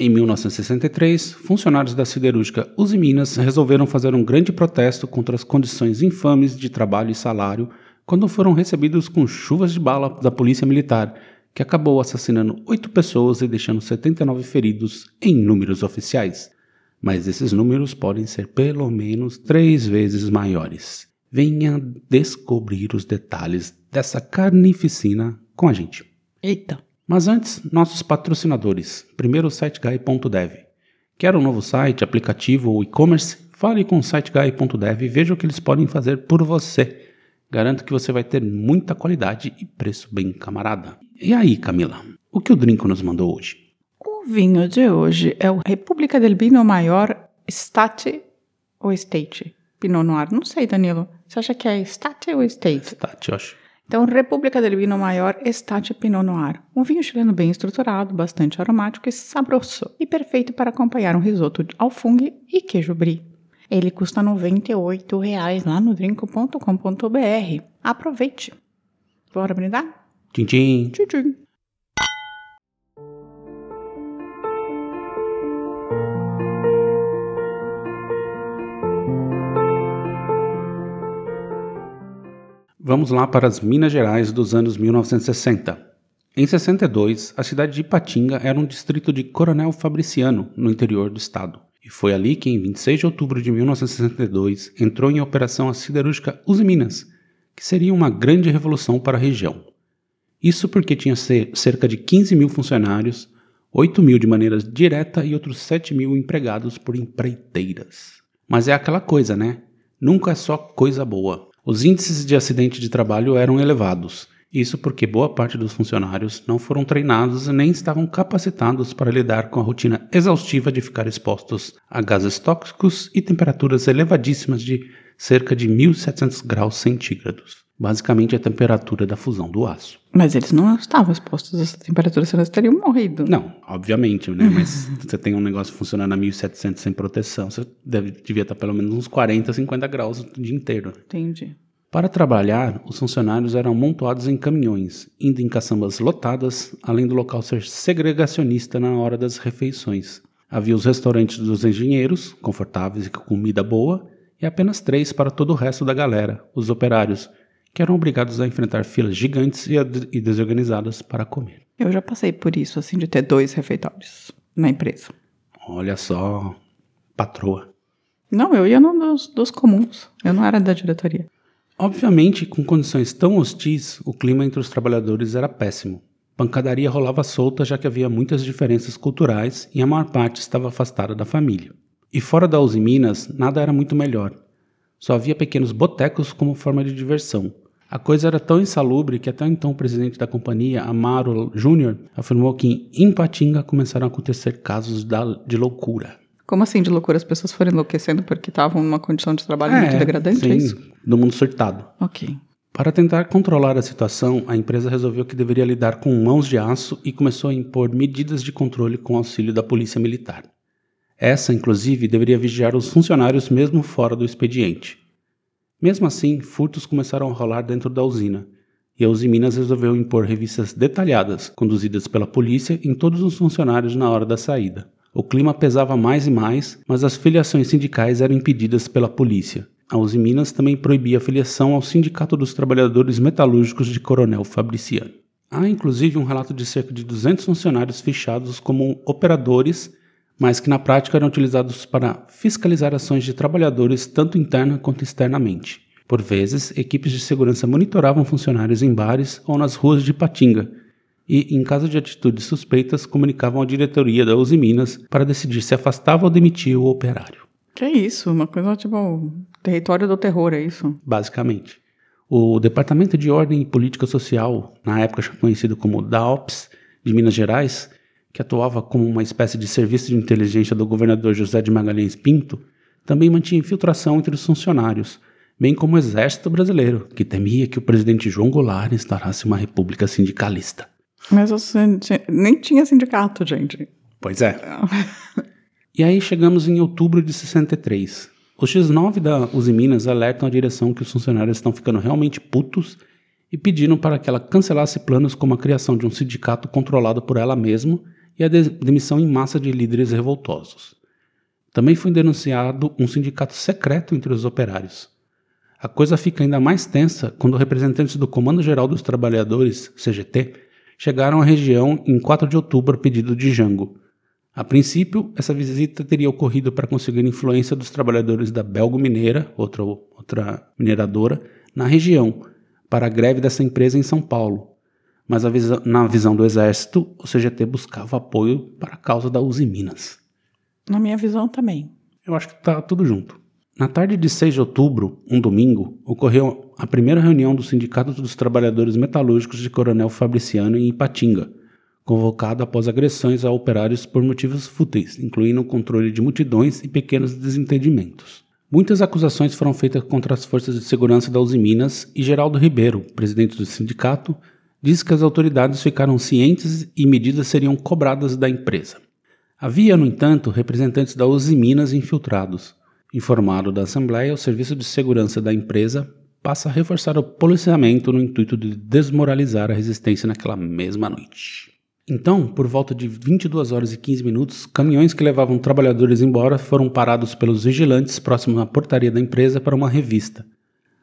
Em 1963, funcionários da siderúrgica Uzi Minas resolveram fazer um grande protesto contra as condições infames de trabalho e salário quando foram recebidos com chuvas de bala da polícia militar, que acabou assassinando oito pessoas e deixando 79 feridos em números oficiais. Mas esses números podem ser pelo menos três vezes maiores. Venha descobrir os detalhes dessa carnificina com a gente. Eita! Mas antes, nossos patrocinadores. Primeiro o siteguy.dev. Quer um novo site, aplicativo ou e-commerce? Fale com o siteguy.dev e veja o que eles podem fazer por você. Garanto que você vai ter muita qualidade e preço bem camarada. E aí, Camila, o que o Drinco nos mandou hoje? O vinho de hoje é o República del Vino Maior State ou State? Pinot Noir. Não sei, Danilo. Você acha que é State ou State? State, eu acho. Então, República del Vino Maior Estate Pinot Noir. Um vinho chileno bem estruturado, bastante aromático e saboroso. E perfeito para acompanhar um risoto de alfungue e queijo brie. Ele custa R$ 98,00 lá no drinco.com.br. Aproveite. Bora brindar? Tchim, tchim. Tchim, tchim. Vamos lá para as Minas Gerais dos anos 1960. Em 62, a cidade de Ipatinga era um distrito de Coronel Fabriciano, no interior do estado. E foi ali que, em 26 de outubro de 1962, entrou em operação a siderúrgica Uzi Minas, que seria uma grande revolução para a região. Isso porque tinha cerca de 15 mil funcionários, 8 mil de maneira direta e outros 7 mil empregados por empreiteiras. Mas é aquela coisa, né? Nunca é só coisa boa. Os índices de acidente de trabalho eram elevados, isso porque boa parte dos funcionários não foram treinados nem estavam capacitados para lidar com a rotina exaustiva de ficar expostos a gases tóxicos e temperaturas elevadíssimas de cerca de 1700 graus centígrados. Basicamente a temperatura da fusão do aço. Mas eles não estavam expostos a essa temperatura, senão eles teriam morrido. Não, obviamente, né? Mas você tem um negócio funcionando a 1700 sem proteção, você deve, devia estar pelo menos uns 40, 50 graus o dia inteiro. Entendi. Para trabalhar, os funcionários eram amontoados em caminhões, indo em caçambas lotadas, além do local ser segregacionista na hora das refeições. Havia os restaurantes dos engenheiros, confortáveis e com comida boa, e apenas três para todo o resto da galera, os operários, que eram obrigados a enfrentar filas gigantes e, e desorganizadas para comer. Eu já passei por isso, assim, de ter dois refeitórios na empresa. Olha só, patroa. Não, eu ia no dos, dos comuns. Eu não era da diretoria. Obviamente, com condições tão hostis, o clima entre os trabalhadores era péssimo. Pancadaria rolava solta já que havia muitas diferenças culturais e a maior parte estava afastada da família. E fora da Uzi Minas, nada era muito melhor. Só havia pequenos botecos como forma de diversão. A coisa era tão insalubre que até então o presidente da companhia, Amaro Júnior, afirmou que em Patinga começaram a acontecer casos de loucura. Como assim de loucura? As pessoas foram enlouquecendo porque estavam numa condição de trabalho é, muito degradante, sim, é isso? do mundo surtado. Ok. Para tentar controlar a situação, a empresa resolveu que deveria lidar com mãos de aço e começou a impor medidas de controle com auxílio da polícia militar. Essa, inclusive, deveria vigiar os funcionários mesmo fora do expediente. Mesmo assim, furtos começaram a rolar dentro da usina, e a Uzi Minas resolveu impor revistas detalhadas, conduzidas pela polícia, em todos os funcionários na hora da saída. O clima pesava mais e mais, mas as filiações sindicais eram impedidas pela polícia. A Uzi Minas também proibia a filiação ao Sindicato dos Trabalhadores Metalúrgicos de Coronel Fabriciano. Há inclusive um relato de cerca de 200 funcionários fechados como operadores mas que na prática eram utilizados para fiscalizar ações de trabalhadores tanto interna quanto externamente. Por vezes, equipes de segurança monitoravam funcionários em bares ou nas ruas de Patinga e, em caso de atitudes suspeitas, comunicavam à diretoria da Uzi Minas para decidir se afastava ou demitia o operário. Que isso? Uma coisa tipo território do terror, é isso? Basicamente. O Departamento de Ordem e Política Social, na época conhecido como DAOPS, de Minas Gerais, que atuava como uma espécie de serviço de inteligência do governador José de Magalhães Pinto, também mantinha infiltração entre os funcionários, bem como o exército brasileiro, que temia que o presidente João Goulart instaurasse uma república sindicalista. Mas você nem tinha sindicato, gente. Pois é. e aí chegamos em outubro de 63. Os X9 da Uzi Minas alertam a direção que os funcionários estão ficando realmente putos e pediram para que ela cancelasse planos como a criação de um sindicato controlado por ela mesma e a demissão em massa de líderes revoltosos. Também foi denunciado um sindicato secreto entre os operários. A coisa fica ainda mais tensa quando representantes do Comando Geral dos Trabalhadores, CGT, chegaram à região em 4 de outubro a pedido de Jango. A princípio, essa visita teria ocorrido para conseguir influência dos trabalhadores da Belgo Mineira, outra, outra mineradora, na região, para a greve dessa empresa em São Paulo. Mas na visão do Exército, o CGT buscava apoio para a causa da Uzi Minas. Na minha visão também. Eu acho que está tudo junto. Na tarde de 6 de outubro, um domingo, ocorreu a primeira reunião do Sindicato dos Trabalhadores Metalúrgicos de Coronel Fabriciano em Ipatinga, convocada após agressões a operários por motivos fúteis, incluindo o controle de multidões e pequenos desentendimentos. Muitas acusações foram feitas contra as forças de segurança da Uzi Minas e Geraldo Ribeiro, presidente do sindicato, disse que as autoridades ficaram cientes e medidas seriam cobradas da empresa. Havia, no entanto, representantes da Uzi Minas infiltrados. Informado da Assembleia, o Serviço de Segurança da empresa passa a reforçar o policiamento no intuito de desmoralizar a resistência naquela mesma noite. Então, por volta de 22 horas e 15 minutos, caminhões que levavam trabalhadores embora foram parados pelos vigilantes próximos à portaria da empresa para uma revista.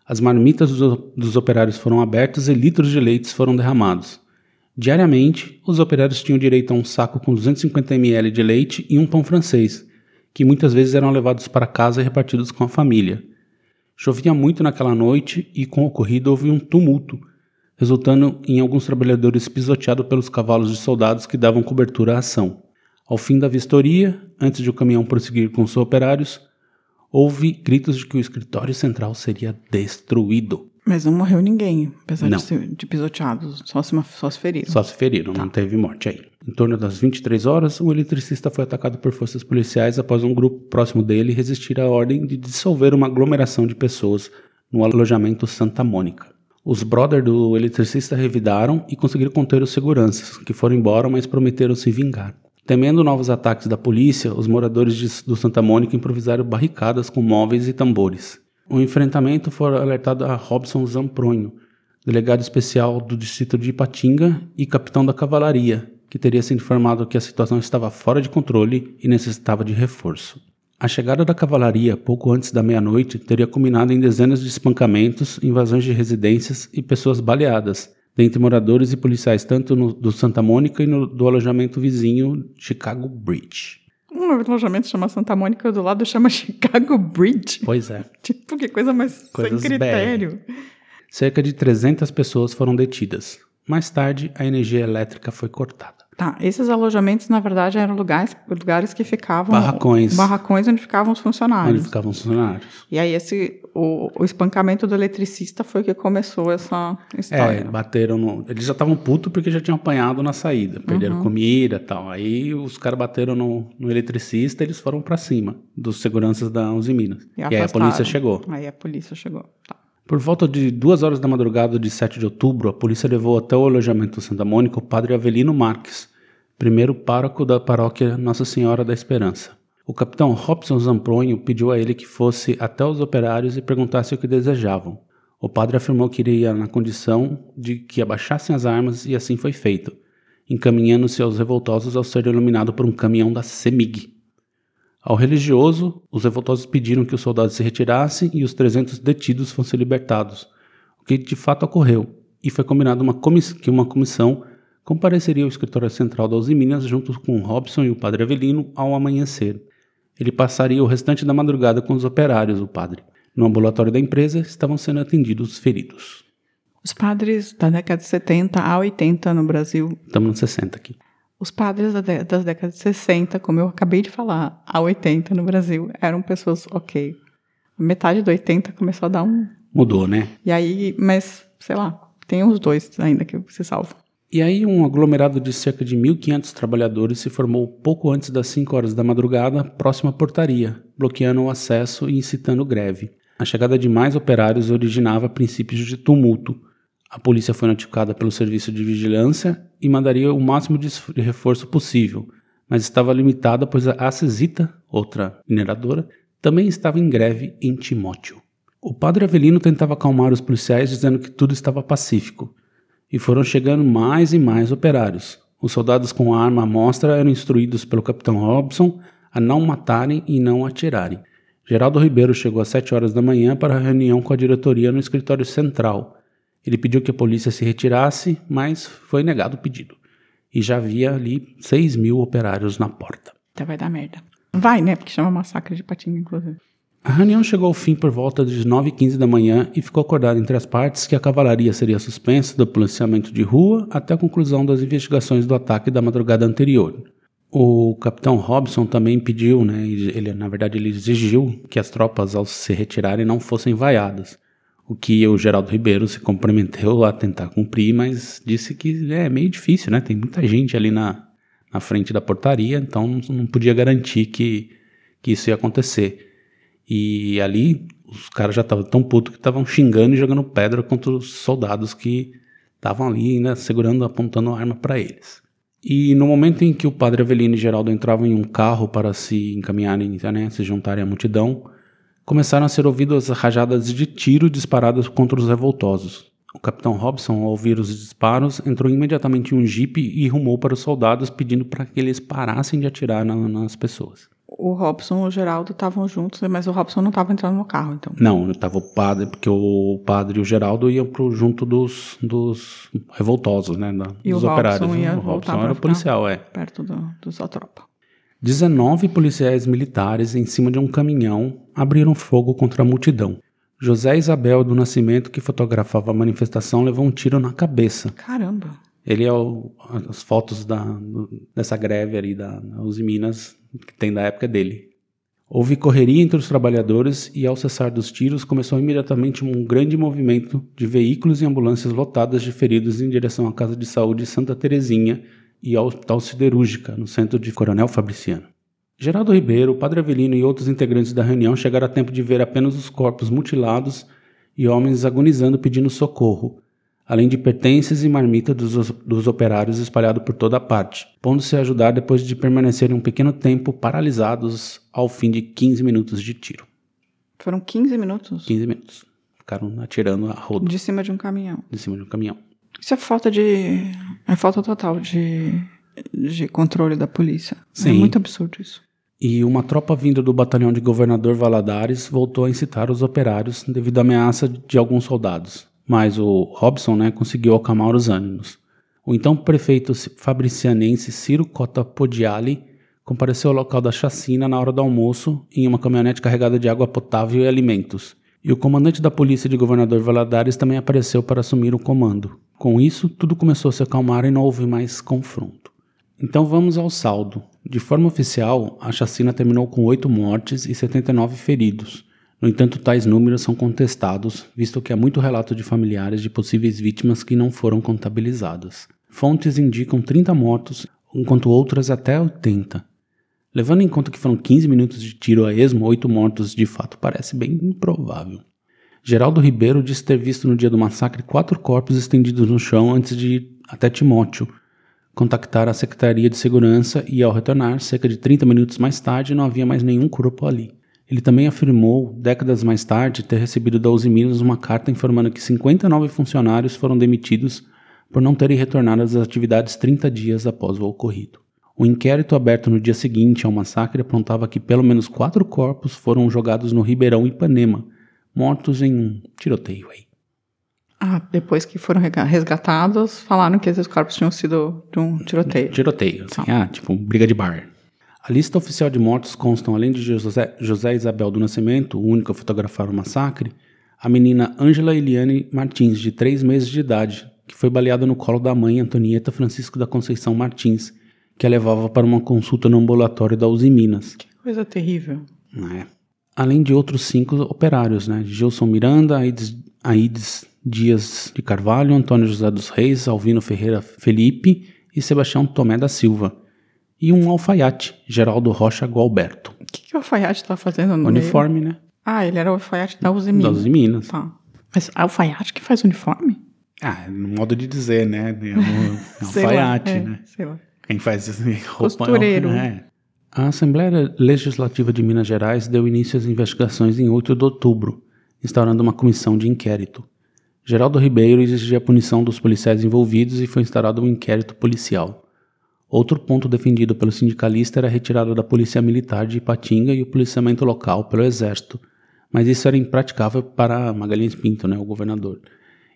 As marmitas dos, operários foram abertas e litros de leite foram derramados. Diariamente, os operários tinham direito a um saco com 250 ml de leite e um pão francês, que muitas vezes eram levados para casa e repartidos com a família. Chovia muito naquela noite e, com o ocorrido, houve um tumulto, resultando em alguns trabalhadores pisoteados pelos cavalos de soldados que davam cobertura à ação. Ao fim da vistoria, antes de o caminhão prosseguir com seus operários, houve gritos de que o escritório central seria destruído. Mas não morreu ninguém, apesar Não. de ser de pisoteados, só se, só se feriram. Só se feriram, não teve morte aí. Em torno das 23 horas, o eletricista foi atacado por forças policiais após um grupo próximo dele resistir à ordem de dissolver uma aglomeração de pessoas no alojamento Santa Mônica. Os brothers do eletricista revidaram e conseguiram conter os seguranças, que foram embora, mas prometeram se vingar. Temendo novos ataques da polícia, os moradores de- do Santa Mônica improvisaram barricadas com móveis e tambores. O enfrentamento foi alertado a Robson Zampronho, delegado especial do distrito de Ipatinga e capitão da cavalaria, que teria sido informado que a situação estava fora de controle e necessitava de reforço. A chegada da cavalaria, pouco antes da meia-noite, teria culminado em dezenas de espancamentos, invasões de residências e pessoas baleadas, dentre moradores e policiais tanto no, do Santa Mônica e no, do alojamento vizinho Chicago Bridge. Um alojamento chama Santa Mônica, do lado chama Chicago Bridge. Pois é. Tipo, que coisa mais Coisas sem critério. Cerca de 300 pessoas foram detidas. Mais tarde, a energia elétrica foi cortada. Tá, esses alojamentos, na verdade, eram lugares, lugares que ficavam... Barracões. Barracões onde ficavam os funcionários. Onde ficavam os funcionários. E aí esse, o, o espancamento do eletricista foi que começou essa É, história. bateram no. Eles já estavam putos porque já tinham apanhado na saída, perderam comida e tal. Aí os caras bateram no, no eletricista e eles foram pra cima dos seguranças da Uzi Minas. E, aí a polícia chegou. Aí a polícia chegou. Tá. Por volta de duas horas da madrugada de 7 de outubro, a polícia levou até o alojamento Santa Mônica o padre Avelino Marques, primeiro pároco da paróquia Nossa Senhora da Esperança. O capitão Robson Zampronho pediu a ele que fosse até os operários e perguntasse o que desejavam. O padre afirmou que iria na condição de que abaixassem as armas e assim foi feito, encaminhando-se aos revoltosos ao ser iluminado por um caminhão da CEMIG. Ao religioso, os revoltosos pediram que os soldados se retirassem e os 300 detidos fossem libertados, o que de fato ocorreu, e foi combinado uma que uma comissão compareceria ao escritório central da Uzi Minas junto com Robson e o padre Avelino ao amanhecer. Ele passaria o restante da madrugada com os operários, o padre. No ambulatório da empresa estavam sendo atendidos os feridos. Os padres da década de 70 a 80 no Brasil, Estamos nos 60 aqui. Os padres das décadas de 60, como eu acabei de falar, a 80 no Brasil, eram pessoas ok. Metade do 80 começou a dar um. Mudou, né? E aí, mas, sei lá, tem os dois ainda que se salvam. E aí um aglomerado de cerca de 1.500 trabalhadores se formou pouco antes das 5 horas da madrugada, próximo à portaria, bloqueando o acesso e incitando greve. A chegada de mais operários originava princípios de tumulto. A polícia foi notificada pelo serviço de vigilância e mandaria o máximo de reforço possível, mas estava limitada pois a Acesita, outra mineradora, também estava em greve em Timóteo. O padre Avelino tentava acalmar os policiais dizendo que tudo estava pacífico, e foram chegando mais e mais operários. Os soldados com a arma à mostra eram instruídos pelo capitão Robson a não matarem e não atirarem. Geraldo Ribeiro chegou às sete horas da manhã para a reunião com a diretoria no escritório central. Ele pediu que a polícia se retirasse, mas foi negado o pedido. E já havia ali seis mil operários na porta. Então vai dar merda. Vai, né? Porque chama massacre de patinho, inclusive. A reunião chegou ao fim por volta de 9h15 da manhã e ficou acordado entre as partes que a cavalaria seria suspensa do policiamento de rua até a conclusão das investigações do ataque da madrugada anterior. O capitão Robson também pediu, né, ele, na verdade ele exigiu que as tropas ao se retirarem não fossem vaiadas, o que o Geraldo Ribeiro se comprometeu a tentar cumprir, mas disse que é meio difícil, né, tem muita gente ali na, na frente da portaria, então não, podia garantir que, que isso ia acontecer. E ali os caras já estavam tão putos que estavam xingando e jogando pedra contra os soldados que estavam ali ainda segurando, apontando arma para eles. E no momento em que o padre Avelino e Geraldo entravam em um carro para se encaminharem, né, se juntarem à multidão, começaram a ser ouvidas rajadas de tiro disparadas contra os revoltosos. O capitão Robson, ao ouvir os disparos, entrou imediatamente em um jipe e rumou para os soldados pedindo para que eles parassem de atirar na, nas pessoas o Robson e o Geraldo estavam juntos, mas o Robson não estava entrando no carro, então. Não, estava o padre, porque o padre e o Geraldo iam pro, junto dos, dos revoltosos, né? Da, e dos o operários. Robson ia o Robson era policial, é. Perto do, do sua tropa. 19 policiais militares em cima de um caminhão abriram fogo contra a multidão. José Isabel do Nascimento, que fotografava a manifestação, levou um tiro na cabeça. Caramba! Ele é o, as fotos da, dessa greve ali da Uzi Minas que tem da época dele. Houve correria entre os trabalhadores e, ao cessar dos tiros, começou imediatamente um grande movimento de veículos e ambulâncias lotadas de feridos em direção à Casa de Saúde Santa Terezinha e ao Hospital Siderúrgica, no centro de Coronel Fabriciano. Geraldo Ribeiro, Padre Avelino e outros integrantes da reunião chegaram a tempo de ver apenas os corpos mutilados e homens agonizando pedindo socorro, além de pertences e marmita dos, dos operários espalhados por toda parte, pondo-se a ajudar depois de permanecerem um pequeno tempo paralisados ao fim de 15 minutos de tiro. Foram 15 minutos? 15 minutos. Ficaram atirando a roda. De cima de um caminhão. De cima de um caminhão. Isso é falta de. É falta total de, de controle da polícia. É Sim. É muito absurdo isso. E uma tropa vinda do batalhão de governador Valadares voltou a incitar os operários devido à ameaça de alguns soldados mas o Robson né, conseguiu acalmar os ânimos. O então prefeito fabricianense Ciro Cota Podiali compareceu ao local da chacina na hora do almoço em uma caminhonete carregada de água potável e alimentos. E o comandante da polícia de governador Valadares também apareceu para assumir o comando. Com isso, tudo começou a se acalmar e não houve mais confronto. Então vamos ao saldo. De forma oficial, a chacina terminou com 8 mortes e 79 feridos. No entanto, tais números são contestados, visto que há muito relato de familiares de possíveis vítimas que não foram contabilizadas. Fontes indicam 30 mortos, enquanto outras até 80. Levando em conta que foram 15 minutos de tiro a esmo, 8 mortos de fato parece bem improvável. Geraldo Ribeiro disse ter visto no dia do massacre quatro corpos estendidos no chão antes de ir até Timóteo, contactar a Secretaria de Segurança e, ao retornar, cerca de 30 minutos mais tarde, não havia mais nenhum corpo ali. Ele também afirmou, décadas mais tarde, ter recebido da Uzi Minas uma carta informando que 59 funcionários foram demitidos por não terem retornado às atividades 30 dias após o ocorrido. O inquérito aberto no dia seguinte ao massacre apontava que pelo menos quatro corpos foram jogados no Ribeirão Ipanema, mortos em um tiroteio aí. Ah, depois que foram resgatados, falaram que esses corpos tinham sido de um tiroteio. Tiroteio, assim, ah, tipo briga de bar. A lista oficial de mortos constam, além de José, José Isabel do Nascimento, o único a fotografar o massacre, a menina Ângela Eliane Martins, de 3 meses de idade, que foi baleada no colo da mãe Antonieta Francisco da Conceição Martins, que a levava para uma consulta no ambulatório da Uzi Minas. Que coisa terrível. É. Além de outros cinco operários, né? Gilson Miranda, Aides, Dias de Carvalho, Antônio José dos Reis, Alvino Ferreira Felipe e Sebastião Tomé da Silva. E um alfaiate, Geraldo Rocha Gualberto. O que, que o alfaiate tá fazendo no Uniforme, né? Ah, ele era o alfaiate da Uzi Minas. Das Uzi Minas. Tá. Mas alfaiate que faz uniforme? Ah, no modo de dizer, né? É um lá, alfaiate, é, né? Sei lá. Quem faz esse roupa Costureiro. É. A Assembleia Legislativa de Minas Gerais deu início às investigações em 8 de outubro, instaurando uma comissão de inquérito. Geraldo Ribeiro exigia a punição dos policiais envolvidos e foi instaurado um inquérito policial. Outro ponto defendido pelo sindicalista era a retirada da polícia militar de Ipatinga e o policiamento local pelo exército, mas isso era impraticável para Magalhães Pinto, né, o governador.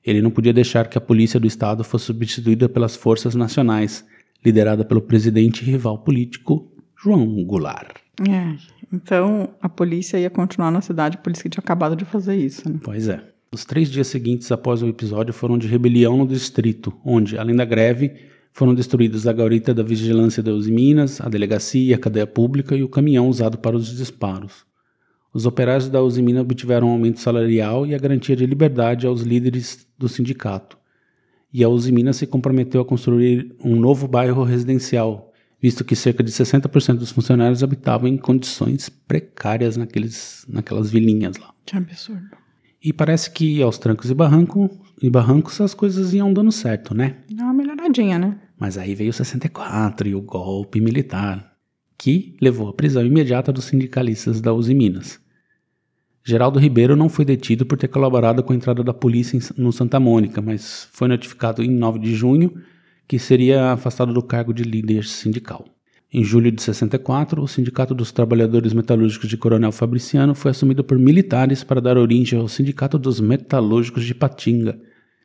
Ele não podia deixar que a polícia do estado fosse substituída pelas forças nacionais, liderada pelo presidente e rival político João Goulart. É. Então a polícia ia continuar na cidade, por isso que tinha acabado de fazer isso, né? Pois é. Os três dias seguintes após o episódio foram de rebelião no distrito, onde, além da greve, foram destruídos a gaurita da vigilância da Uzi Minas, a delegacia, a cadeia pública e o caminhão usado para os disparos. Os operários da Uzi Minas obtiveram um aumento salarial e a garantia de liberdade aos líderes do sindicato. E a Uzi Minas se comprometeu a construir um novo bairro residencial, visto que cerca de 60% dos funcionários habitavam em condições precárias naqueles, naquelas vilinhas lá. Que absurdo. E parece que aos trancos e, barranco, e barrancos as coisas iam dando certo, né? Dá uma melhoradinha, né? Mas aí veio o 64 e o golpe militar, que levou à prisão imediata dos sindicalistas da Uzi Minas. Geraldo Ribeiro não foi detido por ter colaborado com a entrada da polícia em- no Santa Mônica, mas foi notificado em 9 de junho que seria afastado do cargo de líder sindical. Em julho de 64, o Sindicato dos Trabalhadores Metalúrgicos de Coronel Fabriciano foi assumido por militares para dar origem ao Sindicato dos Metalúrgicos de Patinga,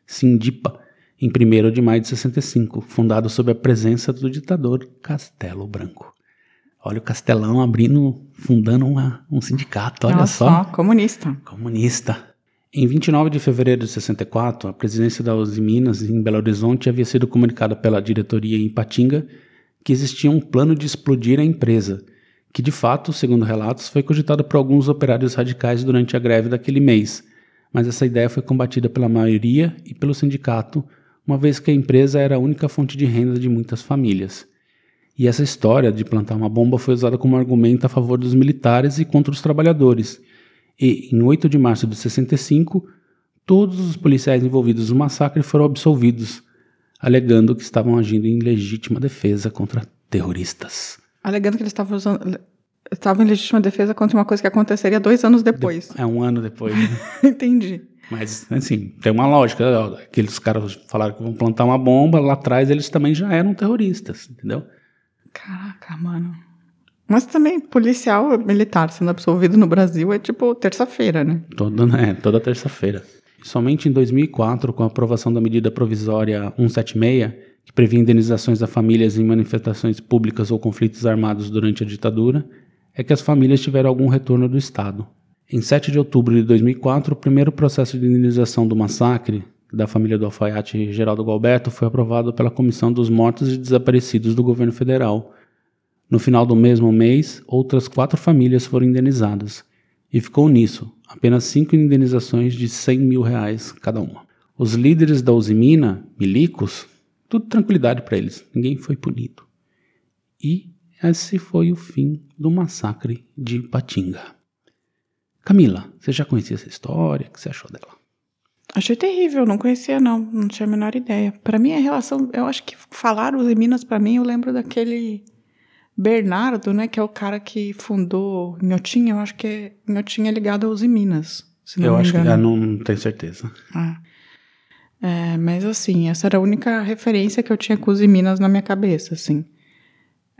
Sindipa, em 1 de maio de 65, fundado sob a presença do ditador Castelo Branco. Olha o Castelão abrindo, fundando uma- um sindicato, olha Olha só. comunista. Comunista. Em 29 de fevereiro de 64, a presidência da Uzi Minas em Belo Horizonte havia sido comunicada pela diretoria em Patinga que existia um plano de explodir a empresa, que de fato, segundo relatos, foi cogitado por alguns operários radicais durante a greve daquele mês, mas essa ideia foi combatida pela maioria e pelo sindicato, uma vez que a empresa era a única fonte de renda de muitas famílias. E essa história de plantar uma bomba foi usada como argumento a favor dos militares e contra os trabalhadores. E, em 8 de março de 65, todos os policiais envolvidos no massacre foram absolvidos, alegando que estavam agindo em legítima defesa contra terroristas. Alegando que eles estavam usando. Estavam em legítima defesa contra uma coisa que aconteceria dois anos depois. É um ano depois. né? Entendi. Mas, assim, tem uma lógica. Aqueles caras falaram que vão plantar uma bomba, lá atrás eles também já eram terroristas, entendeu? Caraca, mano. Mas também, policial militar sendo absolvido no Brasil é tipo terça-feira, né? Toda, é, toda terça-feira. Somente em 2004, com a aprovação da medida provisória 176, que previa indenizações a famílias em manifestações públicas ou conflitos armados durante a ditadura, é que as famílias tiveram algum retorno do Estado. Em 7 de outubro de 2004, o primeiro processo de indenização do massacre da família do alfaiate Geraldo Galberto foi aprovado pela Comissão dos Mortos e Desaparecidos do governo federal. No final do mesmo mês, outras quatro famílias foram indenizadas. E ficou nisso, apenas cinco indenizações de 100 mil reais cada uma. Os líderes da Usimina, milicos, tudo tranquilidade para eles, ninguém foi punido. E esse foi o fim do massacre de Patinga. Camila, você já conhecia essa história? O que você achou dela? Achei terrível, não conhecia não, não tinha a menor ideia. Pra mim a relação, eu acho que falaram os Minas pra mim, eu lembro daquele Bernardo, né, que é o cara que fundou Inhotim, eu acho que é, Inhotim é ligado aos Minas, se não Eu me acho que engano. ah, não tenho certeza. Ah. É, mas assim, essa era a única referência que eu tinha com os Minas na minha cabeça, assim.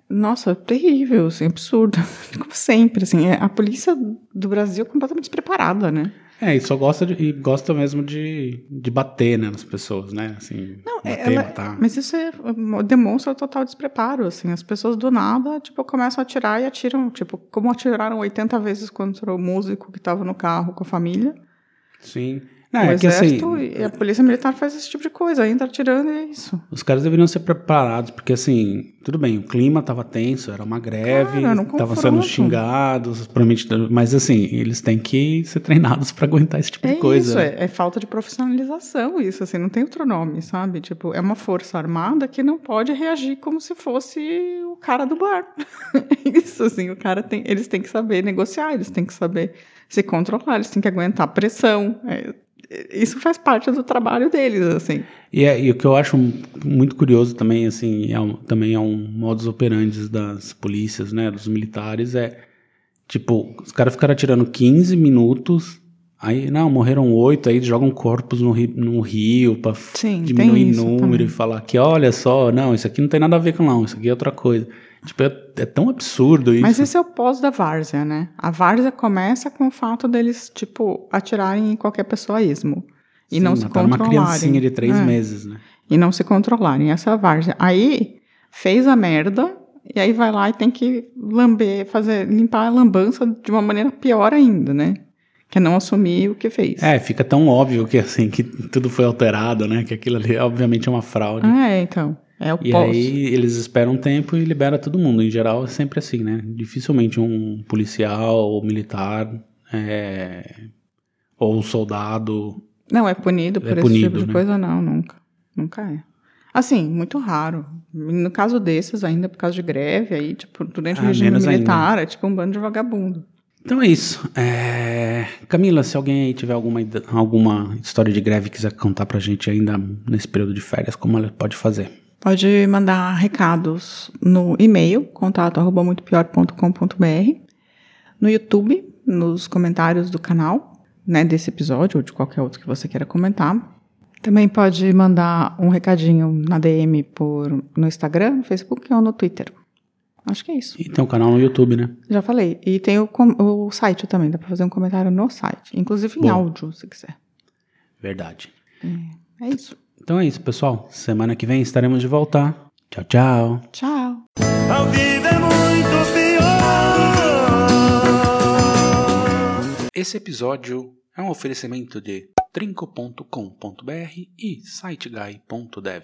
Nossa, terrível, assim, absurdo. Como sempre, assim, é, a polícia do Brasil é completamente despreparada, né? É, e só gosta de, e gosta mesmo de, de bater né, nas pessoas, né? Assim, Não, é- bater, ela- matar. mas isso é, demonstra total despreparo, assim. As pessoas do nada, tipo, começam a atirar e atiram, tipo, como atiraram 80 vezes contra o músico que estava no carro com a família. Sim. O é que assim, exército e a polícia militar faz esse tipo de coisa, entra atirando e é isso. os caras deveriam ser preparados, porque assim, tudo bem, o clima tava tenso, era uma greve, tava sendo xingados, provavelmente, mas assim, eles têm que ser treinados pra aguentar esse tipo É de coisa. isso, né? é, é falta de profissionalização isso, assim, não tem outro nome, sabe? Tipo, é uma força armada que não pode reagir como se fosse o cara do bar. isso, assim, o cara tem, eles têm que saber negociar, eles têm que saber se controlar, eles têm que aguentar pressão. é, isso faz parte do trabalho deles, assim. E, é- e o que eu acho muito curioso também, assim, é um, também é um modus operandi das polícias, né, dos militares, é, tipo, os caras ficaram atirando 15 minutos, aí, não, morreram oito, aí jogam corpos no, ri, no rio pra Sim, diminuir número também. e falar que, olha só, não, isso aqui não tem nada a ver com não, isso aqui é outra coisa. Tipo, é, é tão absurdo isso. Mas esse é o pós da várzea, né? A várzea começa com o fato deles, tipo, atirarem em qualquer pessoa a esmo. E Sim, não se controlarem. uma criancinha de três É. meses, né? e não se controlarem. Essa é a várzea. Aí fez a merda e aí vai lá e tem que lamber, fazer, limpar a lambança de uma maneira pior ainda, né? Que é não assumir o que fez. É, fica tão óbvio que assim, que tudo foi alterado, né? Que aquilo ali obviamente é uma fraude. Ah, é, então. É o E aí eles esperam um tempo e libera todo mundo. Em geral é sempre assim, né? Dificilmente um policial ou militar é, ou um soldado. Não, é punido por É esse punido, tipo de né? coisa, não, nunca. Nunca é. Assim, muito raro. No caso desses, ainda por causa de greve, aí, tipo, durante Ah, regime menos ainda. militar, é tipo um bando de vagabundo. Então é isso. É, Camila, se alguém aí tiver alguma, alguma história de greve e quiser contar pra gente ainda nesse período de férias, como ela pode fazer? Pode mandar recados no e-mail, contato arroba muitopior.com.br, no YouTube, nos comentários do canal, né, desse episódio ou de qualquer outro que você queira comentar. Também pode mandar um recadinho na DM por, no Instagram, no Facebook ou no Twitter. Acho que é isso. E tem um canal no YouTube, né? Já falei. E tem o, o site também, dá pra fazer um comentário no site. Inclusive em Boa. áudio, se quiser. Verdade. É isso. Então é isso, pessoal. Semana que vem estaremos de volta. Tchau, tchau. Tchau. A vida é muito pior. Esse episódio é um oferecimento de trinco.com.br e siteguy.dev.